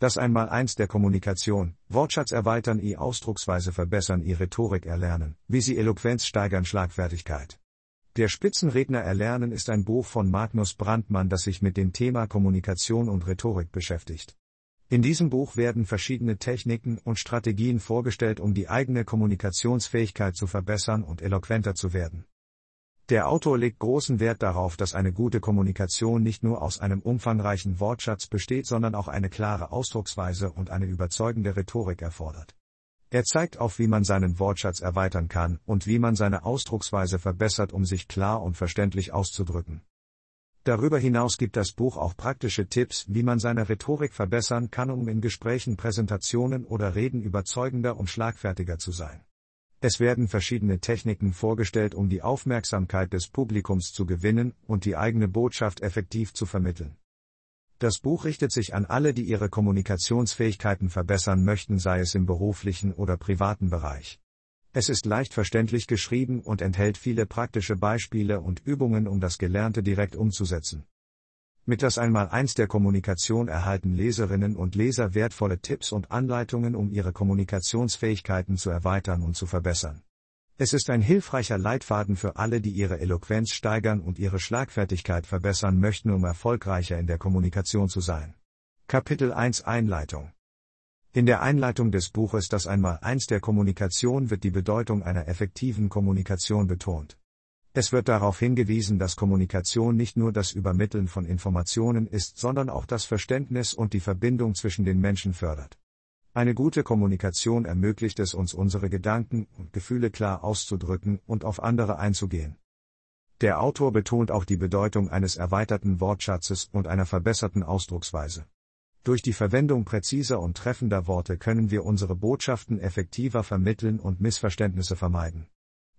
Das Einmaleins der Kommunikation, Wortschatz erweitern, i Ausdrucksweise verbessern, i Rhetorik erlernen, wie sie Eloquenz steigern, Schlagfertigkeit. Der Spitzenredner erlernen ist ein Buch von Magnus Brandmann, das sich mit dem Thema Kommunikation und Rhetorik beschäftigt. In diesem Buch werden verschiedene Techniken und Strategien vorgestellt, um die eigene Kommunikationsfähigkeit zu verbessern und eloquenter zu werden. Der Autor legt großen Wert darauf, dass eine gute Kommunikation nicht nur aus einem umfangreichen Wortschatz besteht, sondern auch eine klare Ausdrucksweise und eine überzeugende Rhetorik erfordert. Er zeigt auf, wie man seinen Wortschatz erweitern kann und wie man seine Ausdrucksweise verbessert, um sich klar und verständlich auszudrücken. Darüber hinaus gibt das Buch auch praktische Tipps, wie man seine Rhetorik verbessern kann, um in Gesprächen, Präsentationen oder Reden überzeugender und schlagfertiger zu sein. Es werden verschiedene Techniken vorgestellt, um die Aufmerksamkeit des Publikums zu gewinnen und die eigene Botschaft effektiv zu vermitteln. Das Buch richtet sich an alle, die ihre Kommunikationsfähigkeiten verbessern möchten, sei es im beruflichen oder privaten Bereich. Es ist leicht verständlich geschrieben und enthält viele praktische Beispiele und Übungen, um das Gelernte direkt umzusetzen. Mit das Einmaleins der Kommunikation erhalten Leserinnen und Leser wertvolle Tipps und Anleitungen, um ihre Kommunikationsfähigkeiten zu erweitern und zu verbessern. Es ist ein hilfreicher Leitfaden für alle, die ihre Eloquenz steigern und ihre Schlagfertigkeit verbessern möchten, um erfolgreicher in der Kommunikation zu sein. Kapitel 1 Einleitung In der Einleitung des Buches Das Einmaleins der Kommunikation wird die Bedeutung einer effektiven Kommunikation betont. Es wird darauf hingewiesen, dass Kommunikation nicht nur das Übermitteln von Informationen ist, sondern auch das Verständnis und die Verbindung zwischen den Menschen fördert. Eine gute Kommunikation ermöglicht es uns, unsere Gedanken und Gefühle klar auszudrücken und auf andere einzugehen. Der Autor betont auch die Bedeutung eines erweiterten Wortschatzes und einer verbesserten Ausdrucksweise. Durch die Verwendung präziser und treffender Worte können wir unsere Botschaften effektiver vermitteln und Missverständnisse vermeiden.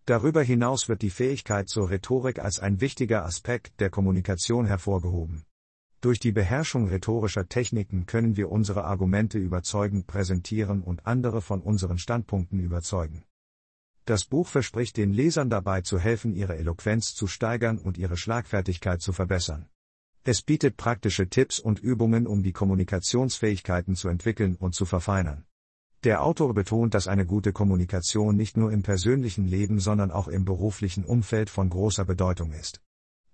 Darüber hinaus wird die Fähigkeit zur Rhetorik als ein wichtiger Aspekt der Kommunikation hervorgehoben. Durch die Beherrschung rhetorischer Techniken können wir unsere Argumente überzeugend präsentieren und andere von unseren Standpunkten überzeugen. Das Buch verspricht den Lesern dabei zu helfen, ihre Eloquenz zu steigern und ihre Schlagfertigkeit zu verbessern. Es bietet praktische Tipps und Übungen, um die Kommunikationsfähigkeiten zu entwickeln und zu verfeinern. Der Autor betont, dass eine gute Kommunikation nicht nur im persönlichen Leben, sondern auch im beruflichen Umfeld von großer Bedeutung ist.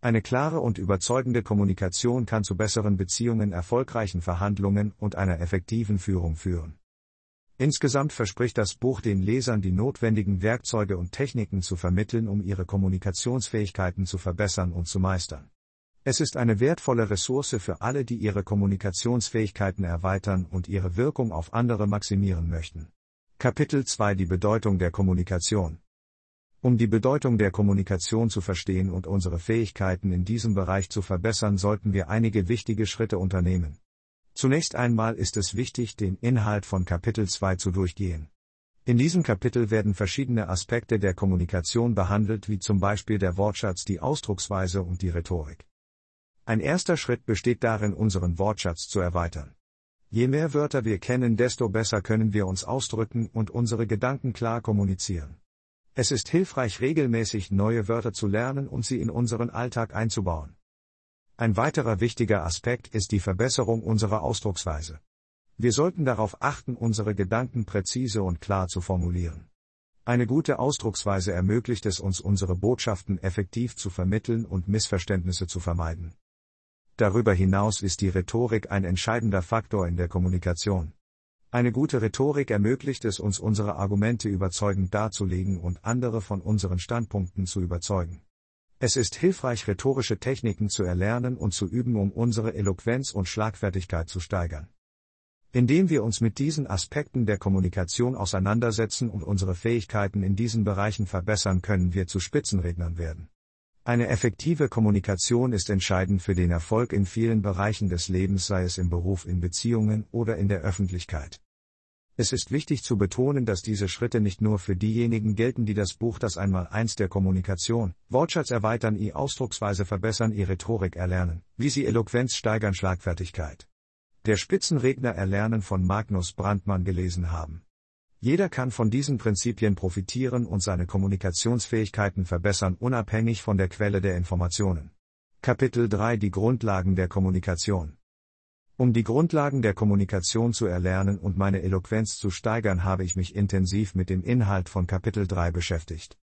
Eine klare und überzeugende Kommunikation kann zu besseren Beziehungen, erfolgreichen Verhandlungen und einer effektiven Führung führen. Insgesamt verspricht das Buch den Lesern die notwendigen Werkzeuge und Techniken zu vermitteln, um ihre Kommunikationsfähigkeiten zu verbessern und zu meistern. Es ist eine wertvolle Ressource für alle, die ihre Kommunikationsfähigkeiten erweitern und ihre Wirkung auf andere maximieren möchten. Kapitel 2 Die Bedeutung der Kommunikation. Um die Bedeutung der Kommunikation zu verstehen und unsere Fähigkeiten in diesem Bereich zu verbessern, sollten wir einige wichtige Schritte unternehmen. Zunächst einmal ist es wichtig, den Inhalt von Kapitel 2 zu durchgehen. In diesem Kapitel werden verschiedene Aspekte der Kommunikation behandelt, wie zum Beispiel der Wortschatz, die Ausdrucksweise und die Rhetorik. Ein erster Schritt besteht darin, unseren Wortschatz zu erweitern. Je mehr Wörter wir kennen, desto besser können wir uns ausdrücken und unsere Gedanken klar kommunizieren. Es ist hilfreich, regelmäßig neue Wörter zu lernen und sie in unseren Alltag einzubauen. Ein weiterer wichtiger Aspekt ist die Verbesserung unserer Ausdrucksweise. Wir sollten darauf achten, unsere Gedanken präzise und klar zu formulieren. Eine gute Ausdrucksweise ermöglicht es uns, unsere Botschaften effektiv zu vermitteln und Missverständnisse zu vermeiden. Darüber hinaus ist die Rhetorik ein entscheidender Faktor in der Kommunikation. Eine gute Rhetorik ermöglicht es uns, unsere Argumente überzeugend darzulegen und andere von unseren Standpunkten zu überzeugen. Es ist hilfreich, rhetorische Techniken zu erlernen und zu üben, um unsere Eloquenz und Schlagfertigkeit zu steigern. Indem wir uns mit diesen Aspekten der Kommunikation auseinandersetzen und unsere Fähigkeiten in diesen Bereichen verbessern, können wir zu Spitzenrednern werden. Eine effektive Kommunikation ist entscheidend für den Erfolg in vielen Bereichen des Lebens, sei es im Beruf, in Beziehungen oder in der Öffentlichkeit. Es ist wichtig zu betonen, dass diese Schritte nicht nur für diejenigen gelten, die das Buch das einmal eins der Kommunikation, Wortschatz erweitern, i Ausdrucksweise verbessern, i Rhetorik erlernen, wie sie Eloquenz steigern, Schlagfertigkeit. Der Spitzenredner erlernen von Magnus Brandmann gelesen haben. Jeder kann von diesen Prinzipien profitieren und seine Kommunikationsfähigkeiten verbessern, unabhängig von der Quelle der Informationen. Kapitel 3 Die Grundlagen der Kommunikation. Um die Grundlagen der Kommunikation zu erlernen und meine Eloquenz zu steigern, habe ich mich intensiv mit dem Inhalt von Kapitel 3 beschäftigt.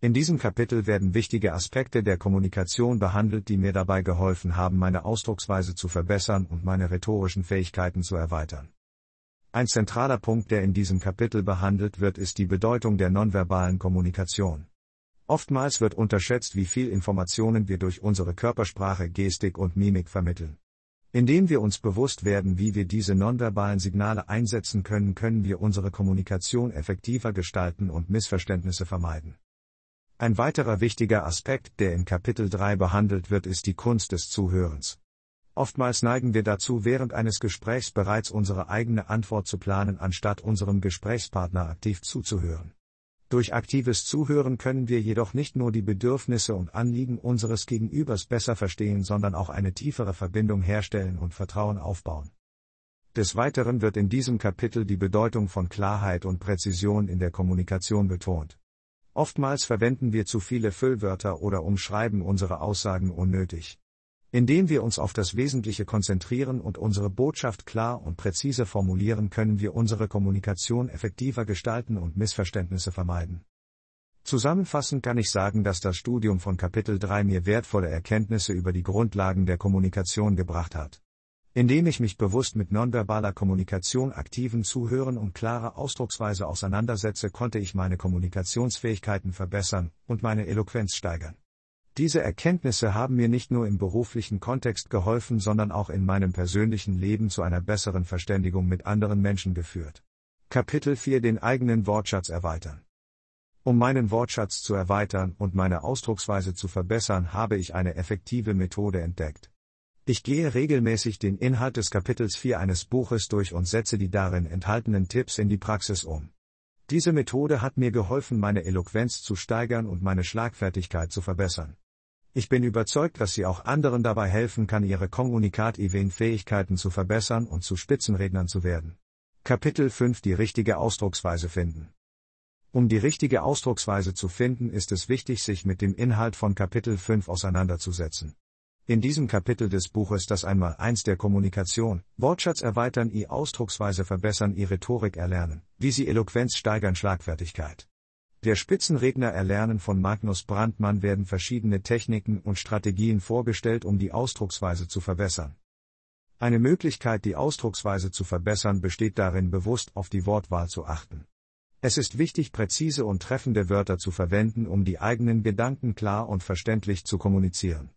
In diesem Kapitel werden wichtige Aspekte der Kommunikation behandelt, die mir dabei geholfen haben, meine Ausdrucksweise zu verbessern und meine rhetorischen Fähigkeiten zu erweitern. Ein zentraler Punkt, der in diesem Kapitel behandelt wird, ist die Bedeutung der nonverbalen Kommunikation. Oftmals wird unterschätzt, wie viel Informationen wir durch unsere Körpersprache, Gestik und Mimik vermitteln. Indem wir uns bewusst werden, wie wir diese nonverbalen Signale einsetzen können, können wir unsere Kommunikation effektiver gestalten und Missverständnisse vermeiden. Ein weiterer wichtiger Aspekt, der in Kapitel 3 behandelt wird, ist die Kunst des Zuhörens. Oftmals neigen wir dazu, während eines Gesprächs bereits unsere eigene Antwort zu planen, anstatt unserem Gesprächspartner aktiv zuzuhören. Durch aktives Zuhören können wir jedoch nicht nur die Bedürfnisse und Anliegen unseres Gegenübers besser verstehen, sondern auch eine tiefere Verbindung herstellen und Vertrauen aufbauen. Des Weiteren wird in diesem Kapitel die Bedeutung von Klarheit und Präzision in der Kommunikation betont. Oftmals verwenden wir zu viele Füllwörter oder umschreiben unsere Aussagen unnötig. Indem wir uns auf das Wesentliche konzentrieren und unsere Botschaft klar und präzise formulieren, können wir unsere Kommunikation effektiver gestalten und Missverständnisse vermeiden. Zusammenfassend kann ich sagen, dass das Studium von Kapitel 3 mir wertvolle Erkenntnisse über die Grundlagen der Kommunikation gebracht hat. Indem ich mich bewusst mit nonverbaler Kommunikation, aktiven Zuhören und klarer Ausdrucksweise auseinandersetze, konnte ich meine Kommunikationsfähigkeiten verbessern und meine Eloquenz steigern. Diese Erkenntnisse haben mir nicht nur im beruflichen Kontext geholfen, sondern auch in meinem persönlichen Leben zu einer besseren Verständigung mit anderen Menschen geführt. Kapitel 4 Den eigenen Wortschatz erweitern. Um meinen Wortschatz zu erweitern und meine Ausdrucksweise zu verbessern, habe ich eine effektive Methode entdeckt. Ich gehe regelmäßig den Inhalt des Kapitels 4 eines Buches durch und setze die darin enthaltenen Tipps in die Praxis um. Diese Methode hat mir geholfen, meine Eloquenz zu steigern und meine Schlagfertigkeit zu verbessern. Ich bin überzeugt, dass sie auch anderen dabei helfen kann, ihre Kommunikativ-Fähigkeiten zu verbessern und zu Spitzenrednern zu werden. Kapitel 5 Die richtige Ausdrucksweise finden. Um die richtige Ausdrucksweise zu finden, ist es wichtig, sich mit dem Inhalt von Kapitel 5 auseinanderzusetzen. In diesem Kapitel des Buches das einmal eins der Kommunikation, Wortschatz erweitern, i Ausdrucksweise verbessern, i Rhetorik erlernen, wie sie Eloquenz steigern, Schlagfertigkeit. Der Spitzenredner Erlernen von Magnus Brandmann werden verschiedene Techniken und Strategien vorgestellt, um die Ausdrucksweise zu verbessern. Eine Möglichkeit, die Ausdrucksweise zu verbessern, besteht darin, bewusst auf die Wortwahl zu achten. Es ist wichtig, präzise und treffende Wörter zu verwenden, um die eigenen Gedanken klar und verständlich zu kommunizieren.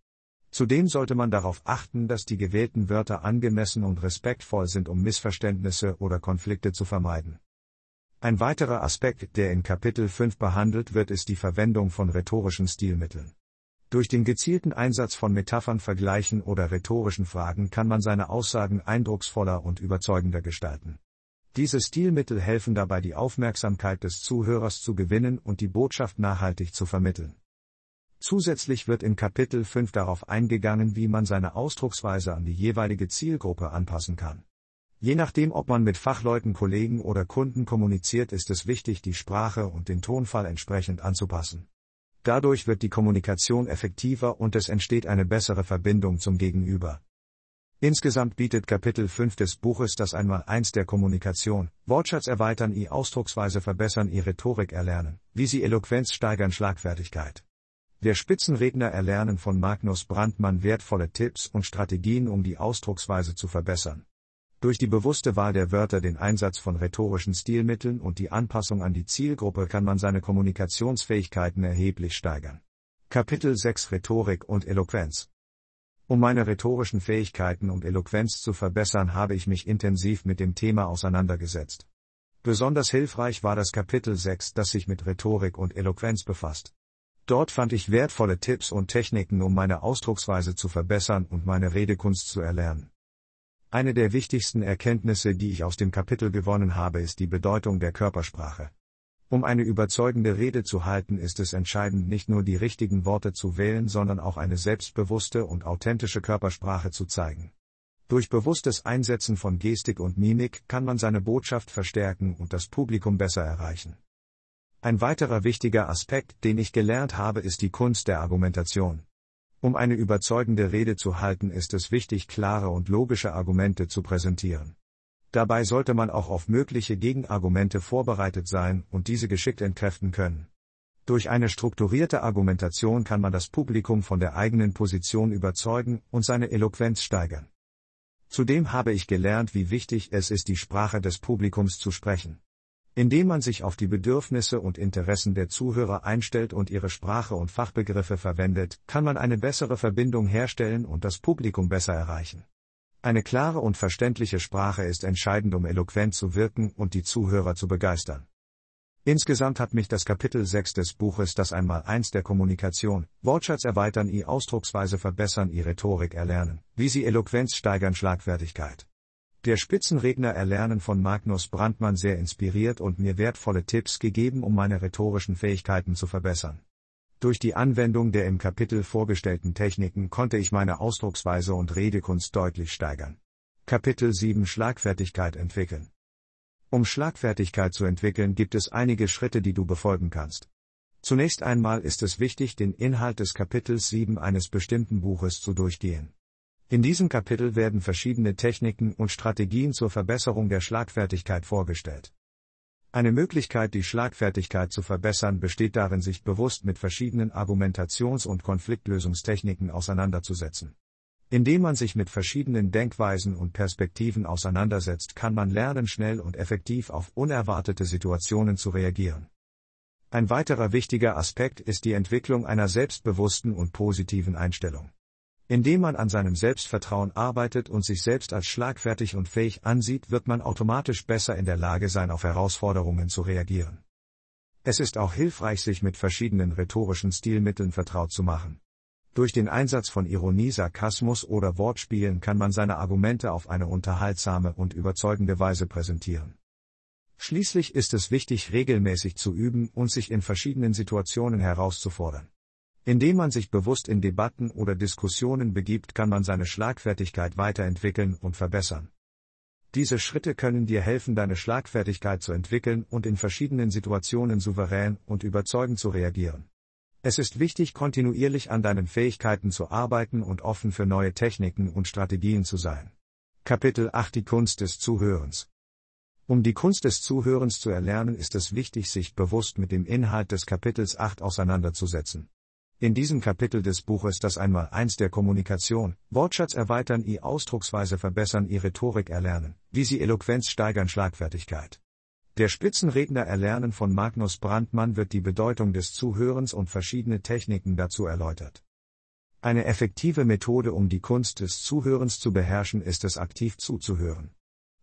Zudem sollte man darauf achten, dass die gewählten Wörter angemessen und respektvoll sind, um Missverständnisse oder Konflikte zu vermeiden. Ein weiterer Aspekt, der in Kapitel 5 behandelt wird, ist die Verwendung von rhetorischen Stilmitteln. Durch den gezielten Einsatz von Metaphern, Vergleichen oder rhetorischen Fragen kann man seine Aussagen eindrucksvoller und überzeugender gestalten. Diese Stilmittel helfen dabei, die Aufmerksamkeit des Zuhörers zu gewinnen und die Botschaft nachhaltig zu vermitteln. Zusätzlich wird in Kapitel 5 darauf eingegangen, wie man seine Ausdrucksweise an die jeweilige Zielgruppe anpassen kann. Je nachdem, ob man mit Fachleuten, Kollegen oder Kunden kommuniziert, ist es wichtig, die Sprache und den Tonfall entsprechend anzupassen. Dadurch wird die Kommunikation effektiver und es entsteht eine bessere Verbindung zum Gegenüber. Insgesamt bietet Kapitel 5 des Buches das einmal eins der Kommunikation, Wortschatz erweitern, i Ausdrucksweise verbessern, i Rhetorik erlernen, wie sie Eloquenz steigern, Schlagfertigkeit. Der Spitzenredner erlernen von Magnus Brandmann wertvolle Tipps und Strategien, um die Ausdrucksweise zu verbessern. Durch die bewusste Wahl der Wörter, den Einsatz von rhetorischen Stilmitteln und die Anpassung an die Zielgruppe kann man seine Kommunikationsfähigkeiten erheblich steigern. Kapitel 6 Rhetorik und Eloquenz Um meine rhetorischen Fähigkeiten und Eloquenz zu verbessern, habe ich mich intensiv mit dem Thema auseinandergesetzt. Besonders hilfreich war das Kapitel 6, das sich mit Rhetorik und Eloquenz befasst. Dort fand ich wertvolle Tipps und Techniken, um meine Ausdrucksweise zu verbessern und meine Redekunst zu erlernen. Eine der wichtigsten Erkenntnisse, die ich aus dem Kapitel gewonnen habe, ist die Bedeutung der Körpersprache. Um eine überzeugende Rede zu halten, ist es entscheidend, nicht nur die richtigen Worte zu wählen, sondern auch eine selbstbewusste und authentische Körpersprache zu zeigen. Durch bewusstes Einsetzen von Gestik und Mimik kann man seine Botschaft verstärken und das Publikum besser erreichen. Ein weiterer wichtiger Aspekt, den ich gelernt habe, ist die Kunst der Argumentation. Um eine überzeugende Rede zu halten, ist es wichtig, klare und logische Argumente zu präsentieren. Dabei sollte man auch auf mögliche Gegenargumente vorbereitet sein und diese geschickt entkräften können. Durch eine strukturierte Argumentation kann man das Publikum von der eigenen Position überzeugen und seine Eloquenz steigern. Zudem habe ich gelernt, wie wichtig es ist, die Sprache des Publikums zu sprechen. Indem man sich auf die Bedürfnisse und Interessen der Zuhörer einstellt und ihre Sprache und Fachbegriffe verwendet, kann man eine bessere Verbindung herstellen und das Publikum besser erreichen. Eine klare und verständliche Sprache ist entscheidend, um eloquent zu wirken und die Zuhörer zu begeistern. Insgesamt hat mich das Kapitel 6 des Buches Das einmal eins der Kommunikation, Wortschatz erweitern, i Ausdrucksweise verbessern, i Rhetorik erlernen, wie sie Eloquenz steigern, Schlagfertigkeit. Der Spitzenredner Erlernen von Magnus Brandmann sehr inspiriert und mir wertvolle Tipps gegeben, um meine rhetorischen Fähigkeiten zu verbessern. Durch die Anwendung der im Kapitel vorgestellten Techniken konnte ich meine Ausdrucksweise und Redekunst deutlich steigern. Kapitel 7 Schlagfertigkeit entwickeln. Um Schlagfertigkeit zu entwickeln, gibt es einige Schritte, die du befolgen kannst. Zunächst einmal ist es wichtig, den Inhalt des Kapitels 7 eines bestimmten Buches zu durchgehen. In diesem Kapitel werden verschiedene Techniken und Strategien zur Verbesserung der Schlagfertigkeit vorgestellt. Eine Möglichkeit, die Schlagfertigkeit zu verbessern, besteht darin, sich bewusst mit verschiedenen Argumentations- und Konfliktlösungstechniken auseinanderzusetzen. Indem man sich mit verschiedenen Denkweisen und Perspektiven auseinandersetzt, kann man lernen, schnell und effektiv auf unerwartete Situationen zu reagieren. Ein weiterer wichtiger Aspekt ist die Entwicklung einer selbstbewussten und positiven Einstellung. Indem man an seinem Selbstvertrauen arbeitet und sich selbst als schlagfertig und fähig ansieht, wird man automatisch besser in der Lage sein, auf Herausforderungen zu reagieren. Es ist auch hilfreich, sich mit verschiedenen rhetorischen Stilmitteln vertraut zu machen. Durch den Einsatz von Ironie, Sarkasmus oder Wortspielen kann man seine Argumente auf eine unterhaltsame und überzeugende Weise präsentieren. Schließlich ist es wichtig, regelmäßig zu üben und sich in verschiedenen Situationen herauszufordern. Indem man sich bewusst in Debatten oder Diskussionen begibt, kann man seine Schlagfertigkeit weiterentwickeln und verbessern. Diese Schritte können dir helfen, deine Schlagfertigkeit zu entwickeln und in verschiedenen Situationen souverän und überzeugend zu reagieren. Es ist wichtig, kontinuierlich an deinen Fähigkeiten zu arbeiten und offen für neue Techniken und Strategien zu sein. Kapitel 8 Die Kunst des Zuhörens Um die Kunst des Zuhörens zu erlernen, ist es wichtig, sich bewusst mit dem Inhalt des Kapitels 8 auseinanderzusetzen. In diesem Kapitel des Buches das einmal eins der Kommunikation, Wortschatz erweitern, i Ausdrucksweise verbessern, i Rhetorik erlernen, wie sie Eloquenz steigern, Schlagfertigkeit. Der Spitzenredner Erlernen von Magnus Brandmann wird die Bedeutung des Zuhörens und verschiedene Techniken dazu erläutert. Eine effektive Methode, um die Kunst des Zuhörens zu beherrschen, ist es aktiv zuzuhören.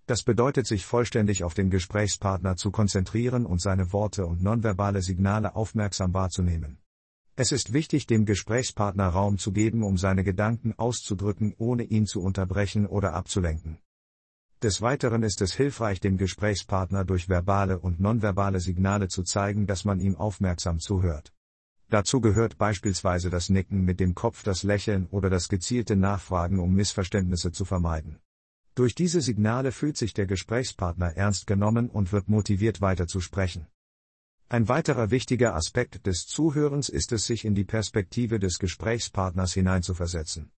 Das bedeutet, sich vollständig auf den Gesprächspartner zu konzentrieren und seine Worte und nonverbale Signale aufmerksam wahrzunehmen. Es ist wichtig, dem Gesprächspartner Raum zu geben, um seine Gedanken auszudrücken, ohne ihn zu unterbrechen oder abzulenken. Des Weiteren ist es hilfreich, dem Gesprächspartner durch verbale und nonverbale Signale zu zeigen, dass man ihm aufmerksam zuhört. Dazu gehört beispielsweise das Nicken mit dem Kopf, das Lächeln oder das gezielte Nachfragen, um Missverständnisse zu vermeiden. Durch diese Signale fühlt sich der Gesprächspartner ernst genommen und wird motiviert weiterzusprechen. Ein weiterer wichtiger Aspekt des Zuhörens ist es, sich in die Perspektive des Gesprächspartners hineinzuversetzen.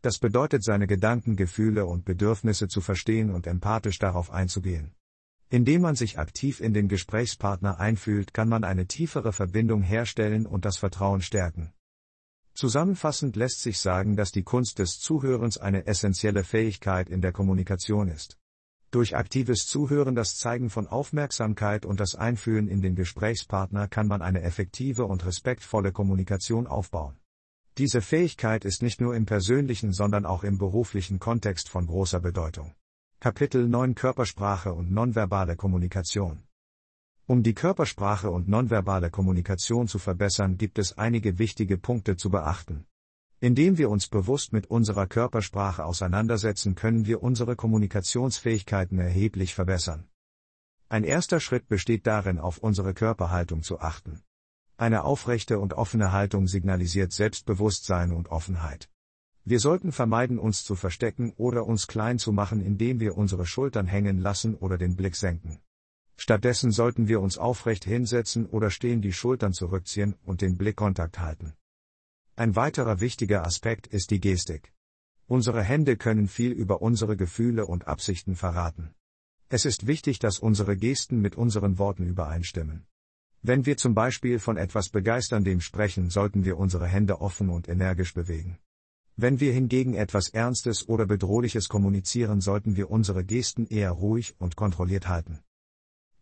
Das bedeutet, seine Gedanken, Gefühle und Bedürfnisse zu verstehen und empathisch darauf einzugehen. Indem man sich aktiv in den Gesprächspartner einfühlt, kann man eine tiefere Verbindung herstellen und das Vertrauen stärken. Zusammenfassend lässt sich sagen, dass die Kunst des Zuhörens eine essentielle Fähigkeit in der Kommunikation ist. Durch aktives Zuhören, das Zeigen von Aufmerksamkeit und das Einfühlen in den Gesprächspartner kann man eine effektive und respektvolle Kommunikation aufbauen. Diese Fähigkeit ist nicht nur im persönlichen, sondern auch im beruflichen Kontext von großer Bedeutung. Kapitel 9 Körpersprache und nonverbale Kommunikation. Um die Körpersprache und nonverbale Kommunikation zu verbessern, gibt es einige wichtige Punkte zu beachten. Indem wir uns bewusst mit unserer Körpersprache auseinandersetzen, können wir unsere Kommunikationsfähigkeiten erheblich verbessern. Ein erster Schritt besteht darin, auf unsere Körperhaltung zu achten. Eine aufrechte und offene Haltung signalisiert Selbstbewusstsein und Offenheit. Wir sollten vermeiden, uns zu verstecken oder uns klein zu machen, indem wir unsere Schultern hängen lassen oder den Blick senken. Stattdessen sollten wir uns aufrecht hinsetzen oder stehen die Schultern zurückziehen und den Blickkontakt halten. Ein weiterer wichtiger Aspekt ist die Gestik. Unsere Hände können viel über unsere Gefühle und Absichten verraten. Es ist wichtig, dass unsere Gesten mit unseren Worten übereinstimmen. Wenn wir zum Beispiel von etwas Begeisterndem sprechen, sollten wir unsere Hände offen und energisch bewegen. Wenn wir hingegen etwas Ernstes oder Bedrohliches kommunizieren, sollten wir unsere Gesten eher ruhig und kontrolliert halten.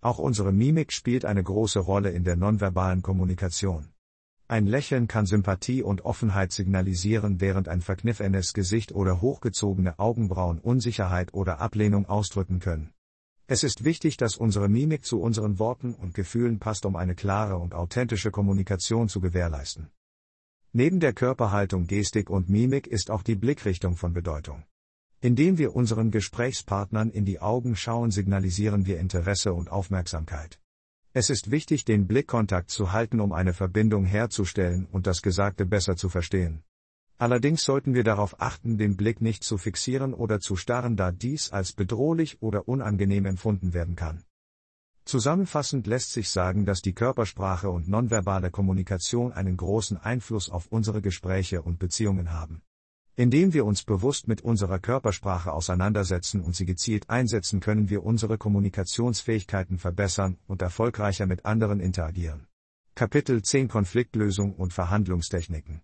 Auch unsere Mimik spielt eine große Rolle in der nonverbalen Kommunikation. Ein Lächeln kann Sympathie und Offenheit signalisieren, während ein verkniffenes Gesicht oder hochgezogene Augenbrauen Unsicherheit oder Ablehnung ausdrücken können. Es ist wichtig, dass unsere Mimik zu unseren Worten und Gefühlen passt, um eine klare und authentische Kommunikation zu gewährleisten. Neben der Körperhaltung, Gestik und Mimik ist auch die Blickrichtung von Bedeutung. Indem wir unseren Gesprächspartnern in die Augen schauen, signalisieren wir Interesse und Aufmerksamkeit. Es ist wichtig, den Blickkontakt zu halten, um eine Verbindung herzustellen und das Gesagte besser zu verstehen. Allerdings sollten wir darauf achten, den Blick nicht zu fixieren oder zu starren, da dies als bedrohlich oder unangenehm empfunden werden kann. Zusammenfassend lässt sich sagen, dass die Körpersprache und nonverbale Kommunikation einen großen Einfluss auf unsere Gespräche und Beziehungen haben. Indem wir uns bewusst mit unserer Körpersprache auseinandersetzen und sie gezielt einsetzen, können wir unsere Kommunikationsfähigkeiten verbessern und erfolgreicher mit anderen interagieren. Kapitel 10 Konfliktlösung und Verhandlungstechniken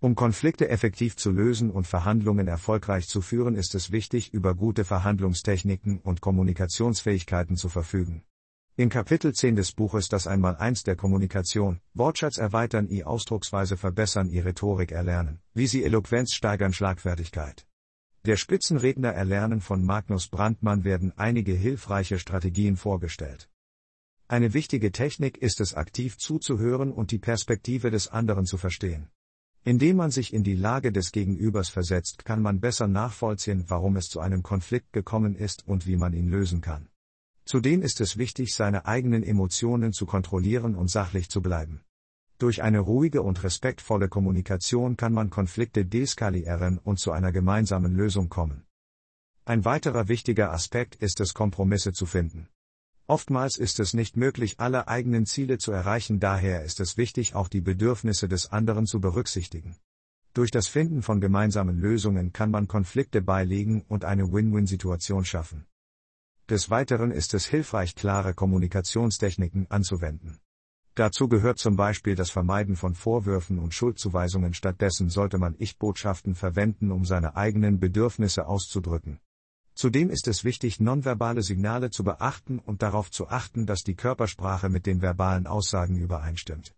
um Konflikte effektiv zu lösen und Verhandlungen erfolgreich zu führen, ist es wichtig, über gute Verhandlungstechniken und Kommunikationsfähigkeiten zu verfügen. In Kapitel 10 des Buches Das Einmaleins der Kommunikation, Wortschatz erweitern, i Ausdrucksweise verbessern, i Rhetorik erlernen, wie sie Eloquenz steigern, Schlagfertigkeit. Der Spitzenredner erlernen von Magnus Brandmann werden einige hilfreiche Strategien vorgestellt. Eine wichtige Technik ist es aktiv zuzuhören und die Perspektive des anderen zu verstehen. Indem man sich in die Lage des Gegenübers versetzt, kann man besser nachvollziehen, warum es zu einem Konflikt gekommen ist und wie man ihn lösen kann. Zudem ist es wichtig, seine eigenen Emotionen zu kontrollieren und sachlich zu bleiben. Durch eine ruhige und respektvolle Kommunikation kann man Konflikte deeskalieren und zu einer gemeinsamen Lösung kommen. Ein weiterer wichtiger Aspekt ist es, Kompromisse zu finden. Oftmals ist es nicht möglich, alle eigenen Ziele zu erreichen, daher ist es wichtig, auch die Bedürfnisse des anderen zu berücksichtigen. Durch das Finden von gemeinsamen Lösungen kann man Konflikte beilegen und eine Win-Win-Situation schaffen. Des Weiteren ist es hilfreich, klare Kommunikationstechniken anzuwenden. Dazu gehört zum Beispiel das Vermeiden von Vorwürfen und Schuldzuweisungen, stattdessen sollte man Ich-Botschaften verwenden, um seine eigenen Bedürfnisse auszudrücken. Zudem ist es wichtig, nonverbale Signale zu beachten und darauf zu achten, dass die Körpersprache mit den verbalen Aussagen übereinstimmt.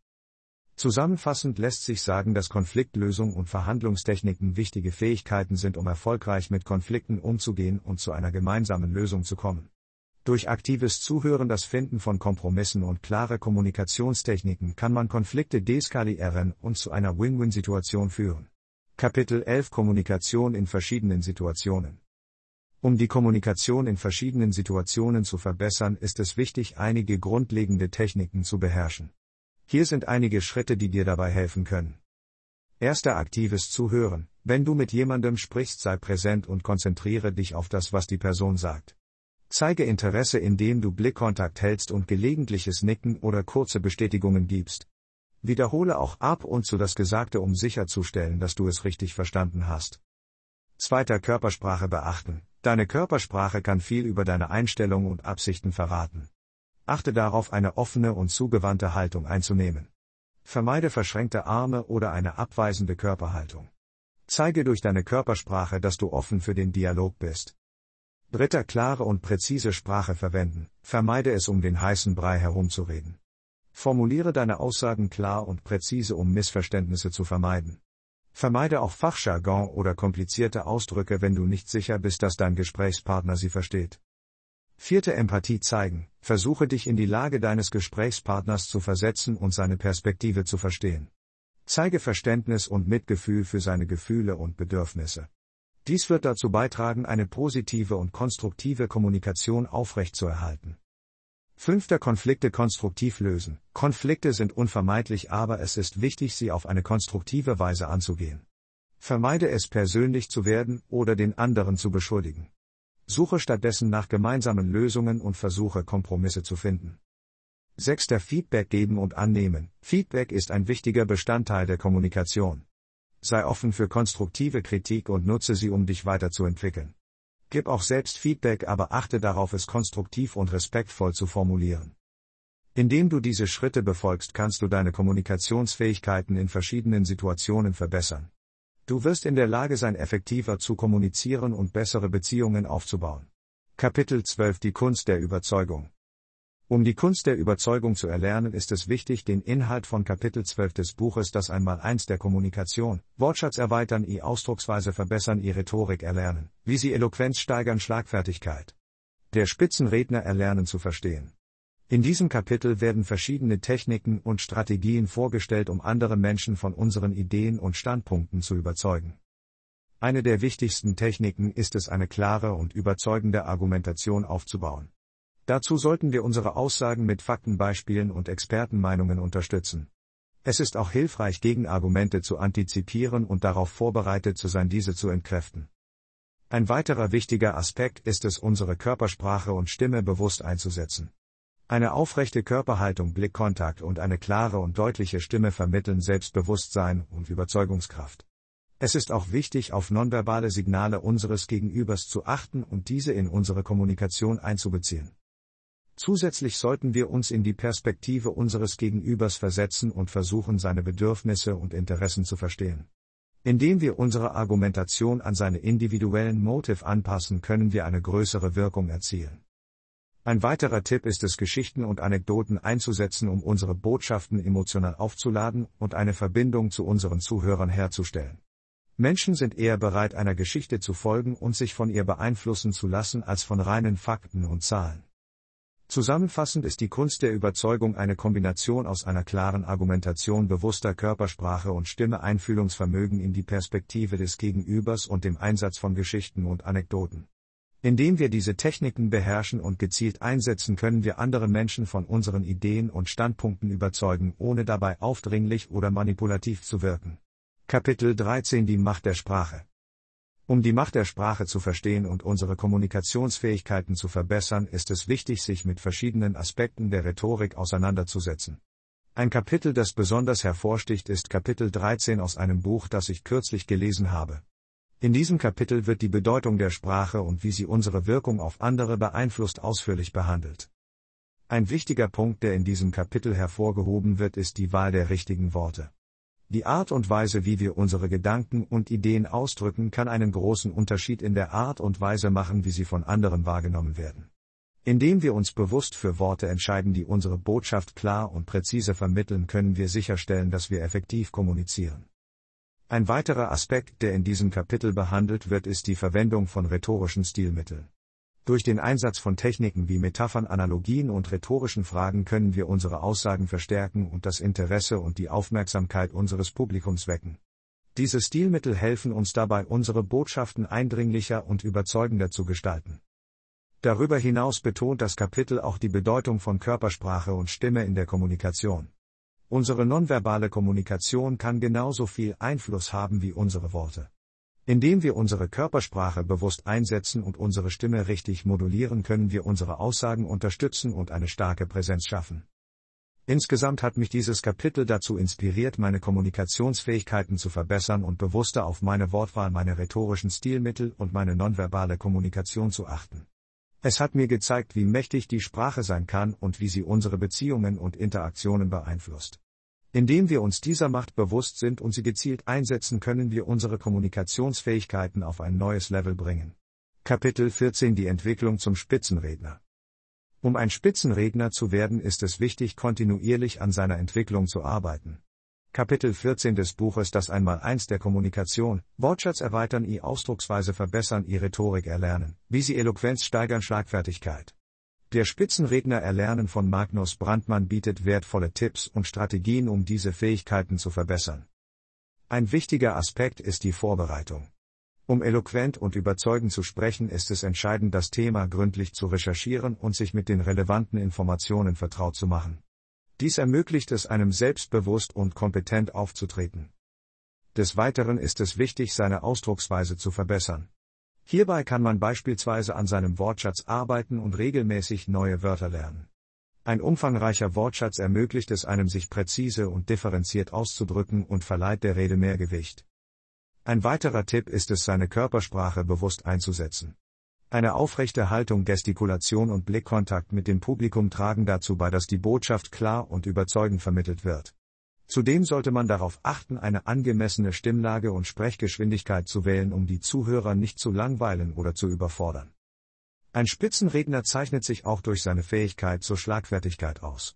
Zusammenfassend lässt sich sagen, dass Konfliktlösung und Verhandlungstechniken wichtige Fähigkeiten sind, um erfolgreich mit Konflikten umzugehen und zu einer gemeinsamen Lösung zu kommen. Durch aktives Zuhören, das Finden von Kompromissen und klare Kommunikationstechniken kann man Konflikte deeskalieren und zu einer Win-Win-Situation führen. Kapitel 11 Kommunikation in verschiedenen Situationen um die Kommunikation in verschiedenen Situationen zu verbessern, ist es wichtig, einige grundlegende Techniken zu beherrschen. Hier sind einige Schritte, die dir dabei helfen können. Erster aktives Zuhören. Wenn du mit jemandem sprichst, sei präsent und konzentriere dich auf das, was die Person sagt. Zeige Interesse, indem du Blickkontakt hältst und gelegentliches Nicken oder kurze Bestätigungen gibst. Wiederhole auch ab und zu das Gesagte, um sicherzustellen, dass du es richtig verstanden hast. Zweiter Körpersprache beachten. Deine Körpersprache kann viel über deine Einstellung und Absichten verraten. Achte darauf, eine offene und zugewandte Haltung einzunehmen. Vermeide verschränkte Arme oder eine abweisende Körperhaltung. Zeige durch deine Körpersprache, dass du offen für den Dialog bist. Dritter klare und präzise Sprache verwenden. Vermeide es, um den heißen Brei herumzureden. Formuliere deine Aussagen klar und präzise, um Missverständnisse zu vermeiden. Vermeide auch Fachjargon oder komplizierte Ausdrücke, wenn du nicht sicher bist, dass dein Gesprächspartner sie versteht. Vierte Empathie zeigen. Versuche dich in die Lage deines Gesprächspartners zu versetzen und seine Perspektive zu verstehen. Zeige Verständnis und Mitgefühl für seine Gefühle und Bedürfnisse. Dies wird dazu beitragen, eine positive und konstruktive Kommunikation aufrechtzuerhalten. Fünfter Konflikte konstruktiv lösen. Konflikte sind unvermeidlich, aber es ist wichtig, sie auf eine konstruktive Weise anzugehen. Vermeide es persönlich zu werden oder den anderen zu beschuldigen. Suche stattdessen nach gemeinsamen Lösungen und versuche Kompromisse zu finden. Sechster Feedback geben und annehmen. Feedback ist ein wichtiger Bestandteil der Kommunikation. Sei offen für konstruktive Kritik und nutze sie, um dich weiterzuentwickeln. Gib auch selbst Feedback, aber achte darauf, es konstruktiv und respektvoll zu formulieren. Indem du diese Schritte befolgst, kannst du deine Kommunikationsfähigkeiten in verschiedenen Situationen verbessern. Du wirst in der Lage sein, effektiver zu kommunizieren und bessere Beziehungen aufzubauen. Kapitel 12 Die Kunst der Überzeugung um die Kunst der Überzeugung zu erlernen, ist es wichtig, den Inhalt von Kapitel 12 des Buches Das Einmaleins der Kommunikation, Wortschatz erweitern, i Ausdrucksweise verbessern, i Rhetorik erlernen, wie sie Eloquenz steigern, Schlagfertigkeit. Der Spitzenredner erlernen zu verstehen. In diesem Kapitel werden verschiedene Techniken und Strategien vorgestellt, um andere Menschen von unseren Ideen und Standpunkten zu überzeugen. Eine der wichtigsten Techniken ist es, eine klare und überzeugende Argumentation aufzubauen. Dazu sollten wir unsere Aussagen mit Faktenbeispielen und Expertenmeinungen unterstützen. Es ist auch hilfreich, Gegenargumente zu antizipieren und darauf vorbereitet zu sein, diese zu entkräften. Ein weiterer wichtiger Aspekt ist es, unsere Körpersprache und Stimme bewusst einzusetzen. Eine aufrechte Körperhaltung, Blickkontakt und eine klare und deutliche Stimme vermitteln Selbstbewusstsein und Überzeugungskraft. Es ist auch wichtig, auf nonverbale Signale unseres Gegenübers zu achten und diese in unsere Kommunikation einzubeziehen. Zusätzlich sollten wir uns in die Perspektive unseres Gegenübers versetzen und versuchen, seine Bedürfnisse und Interessen zu verstehen. Indem wir unsere Argumentation an seine individuellen Motiv anpassen, können wir eine größere Wirkung erzielen. Ein weiterer Tipp ist es, Geschichten und Anekdoten einzusetzen, um unsere Botschaften emotional aufzuladen und eine Verbindung zu unseren Zuhörern herzustellen. Menschen sind eher bereit, einer Geschichte zu folgen und sich von ihr beeinflussen zu lassen, als von reinen Fakten und Zahlen. Zusammenfassend ist die Kunst der Überzeugung eine Kombination aus einer klaren Argumentation bewusster Körpersprache und Stimme Einfühlungsvermögen in die Perspektive des Gegenübers und dem Einsatz von Geschichten und Anekdoten. Indem wir diese Techniken beherrschen und gezielt einsetzen, können wir andere Menschen von unseren Ideen und Standpunkten überzeugen, ohne dabei aufdringlich oder manipulativ zu wirken. Kapitel 13 Die Macht der Sprache um die Macht der Sprache zu verstehen und unsere Kommunikationsfähigkeiten zu verbessern, ist es wichtig, sich mit verschiedenen Aspekten der Rhetorik auseinanderzusetzen. Ein Kapitel, das besonders hervorsticht, ist Kapitel 13 aus einem Buch, das ich kürzlich gelesen habe. In diesem Kapitel wird die Bedeutung der Sprache und wie sie unsere Wirkung auf andere beeinflusst ausführlich behandelt. Ein wichtiger Punkt, der in diesem Kapitel hervorgehoben wird, ist die Wahl der richtigen Worte. Die Art und Weise, wie wir unsere Gedanken und Ideen ausdrücken, kann einen großen Unterschied in der Art und Weise machen, wie sie von anderen wahrgenommen werden. Indem wir uns bewusst für Worte entscheiden, die unsere Botschaft klar und präzise vermitteln, können wir sicherstellen, dass wir effektiv kommunizieren. Ein weiterer Aspekt, der in diesem Kapitel behandelt wird, ist die Verwendung von rhetorischen Stilmitteln. Durch den Einsatz von Techniken wie Metaphern, Analogien und rhetorischen Fragen können wir unsere Aussagen verstärken und das Interesse und die Aufmerksamkeit unseres Publikums wecken. Diese Stilmittel helfen uns dabei, unsere Botschaften eindringlicher und überzeugender zu gestalten. Darüber hinaus betont das Kapitel auch die Bedeutung von Körpersprache und Stimme in der Kommunikation. Unsere nonverbale Kommunikation kann genauso viel Einfluss haben wie unsere Worte. Indem wir unsere Körpersprache bewusst einsetzen und unsere Stimme richtig modulieren, können wir unsere Aussagen unterstützen und eine starke Präsenz schaffen. Insgesamt hat mich dieses Kapitel dazu inspiriert, meine Kommunikationsfähigkeiten zu verbessern und bewusster auf meine Wortwahl, meine rhetorischen Stilmittel und meine nonverbale Kommunikation zu achten. Es hat mir gezeigt, wie mächtig die Sprache sein kann und wie sie unsere Beziehungen und Interaktionen beeinflusst. Indem wir uns dieser Macht bewusst sind und sie gezielt einsetzen, können wir unsere Kommunikationsfähigkeiten auf ein neues Level bringen. Kapitel 14 Die Entwicklung zum Spitzenredner. Um ein Spitzenredner zu werden, ist es wichtig, kontinuierlich an seiner Entwicklung zu arbeiten. Kapitel 14 des Buches Das Einmaleins der Kommunikation, Wortschatz erweitern, i Ausdrucksweise verbessern, i Rhetorik erlernen, wie sie Eloquenz steigern, Schlagfertigkeit. Der Spitzenredner Erlernen von Magnus Brandmann bietet wertvolle Tipps und Strategien, um diese Fähigkeiten zu verbessern. Ein wichtiger Aspekt ist die Vorbereitung. Um eloquent und überzeugend zu sprechen, ist es entscheidend, das Thema gründlich zu recherchieren und sich mit den relevanten Informationen vertraut zu machen. Dies ermöglicht es einem selbstbewusst und kompetent aufzutreten. Des Weiteren ist es wichtig, seine Ausdrucksweise zu verbessern. Hierbei kann man beispielsweise an seinem Wortschatz arbeiten und regelmäßig neue Wörter lernen. Ein umfangreicher Wortschatz ermöglicht es einem, sich präzise und differenziert auszudrücken und verleiht der Rede mehr Gewicht. Ein weiterer Tipp ist es, seine Körpersprache bewusst einzusetzen. Eine aufrechte Haltung, Gestikulation und Blickkontakt mit dem Publikum tragen dazu bei, dass die Botschaft klar und überzeugend vermittelt wird. Zudem sollte man darauf achten, eine angemessene Stimmlage und Sprechgeschwindigkeit zu wählen, um die Zuhörer nicht zu langweilen oder zu überfordern. Ein Spitzenredner zeichnet sich auch durch seine Fähigkeit zur Schlagfertigkeit aus.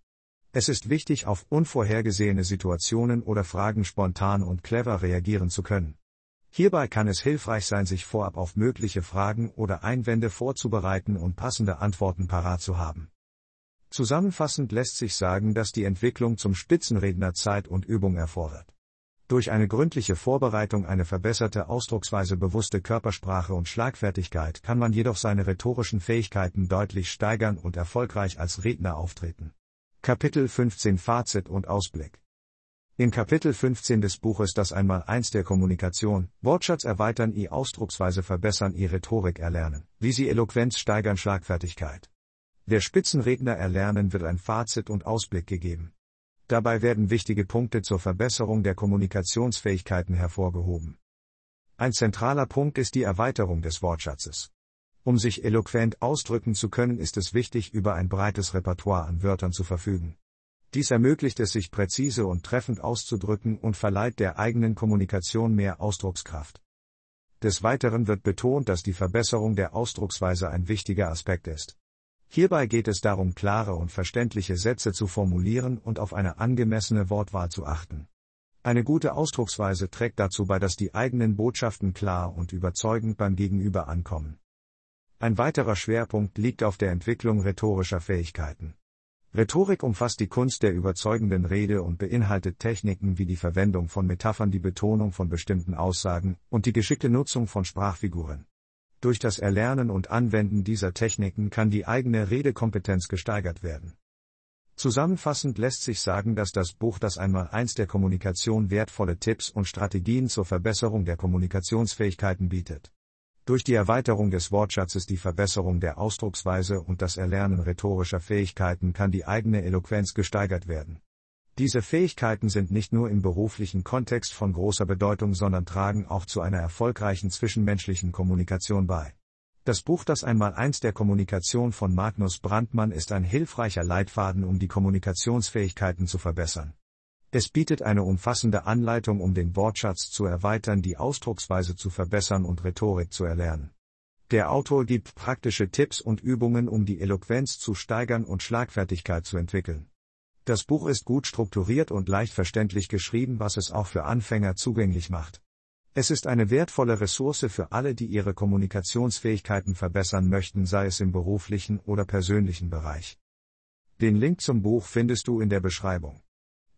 Es ist wichtig, auf unvorhergesehene Situationen oder Fragen spontan und clever reagieren zu können. Hierbei kann es hilfreich sein, sich vorab auf mögliche Fragen oder Einwände vorzubereiten und passende Antworten parat zu haben. Zusammenfassend lässt sich sagen, dass die Entwicklung zum Spitzenredner Zeit und Übung erfordert. Durch eine gründliche Vorbereitung, eine verbesserte Ausdrucksweise, bewusste Körpersprache und Schlagfertigkeit kann man jedoch seine rhetorischen Fähigkeiten deutlich steigern und erfolgreich als Redner auftreten. Kapitel 15 Fazit und Ausblick in Kapitel 15 des Buches Das einmal eins der Kommunikation, Wortschatz erweitern, i Ausdrucksweise verbessern, i Rhetorik erlernen, wie sie Eloquenz steigern, Schlagfertigkeit. Der Spitzenredner erlernen wird ein Fazit und Ausblick gegeben. Dabei werden wichtige Punkte zur Verbesserung der Kommunikationsfähigkeiten hervorgehoben. Ein zentraler Punkt ist die Erweiterung des Wortschatzes. Um sich eloquent ausdrücken zu können, ist es wichtig, über ein breites Repertoire an Wörtern zu verfügen. Dies ermöglicht es sich präzise und treffend auszudrücken und verleiht der eigenen Kommunikation mehr Ausdruckskraft. Des Weiteren wird betont, dass die Verbesserung der Ausdrucksweise ein wichtiger Aspekt ist. Hierbei geht es darum, klare und verständliche Sätze zu formulieren und auf eine angemessene Wortwahl zu achten. Eine gute Ausdrucksweise trägt dazu bei, dass die eigenen Botschaften klar und überzeugend beim Gegenüber ankommen. Ein weiterer Schwerpunkt liegt auf der Entwicklung rhetorischer Fähigkeiten. Rhetorik umfasst die Kunst der überzeugenden Rede und beinhaltet Techniken wie die Verwendung von Metaphern, die Betonung von bestimmten Aussagen und die geschickte Nutzung von Sprachfiguren. Durch das Erlernen und Anwenden dieser Techniken kann die eigene Redekompetenz gesteigert werden. Zusammenfassend lässt sich sagen, dass das Buch das einmal eins der Kommunikation wertvolle Tipps und Strategien zur Verbesserung der Kommunikationsfähigkeiten bietet. Durch die Erweiterung des Wortschatzes, die Verbesserung der Ausdrucksweise und das Erlernen rhetorischer Fähigkeiten kann die eigene Eloquenz gesteigert werden. Diese Fähigkeiten sind nicht nur im beruflichen Kontext von großer Bedeutung, sondern tragen auch zu einer erfolgreichen zwischenmenschlichen Kommunikation bei. Das Buch Das einmal eins der Kommunikation von Magnus Brandmann ist ein hilfreicher Leitfaden, um die Kommunikationsfähigkeiten zu verbessern. Es bietet eine umfassende Anleitung, um den Wortschatz zu erweitern, die Ausdrucksweise zu verbessern und Rhetorik zu erlernen. Der Autor gibt praktische Tipps und Übungen, um die Eloquenz zu steigern und Schlagfertigkeit zu entwickeln. Das Buch ist gut strukturiert und leicht verständlich geschrieben, was es auch für Anfänger zugänglich macht. Es ist eine wertvolle Ressource für alle, die ihre Kommunikationsfähigkeiten verbessern möchten, sei es im beruflichen oder persönlichen Bereich. Den Link zum Buch findest du in der Beschreibung.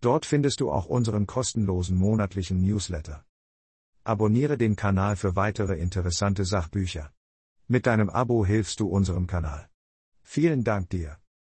Dort findest du auch unseren kostenlosen monatlichen Newsletter. Abonniere den Kanal für weitere interessante Sachbücher. Mit deinem Abo hilfst du unserem Kanal. Vielen Dank dir.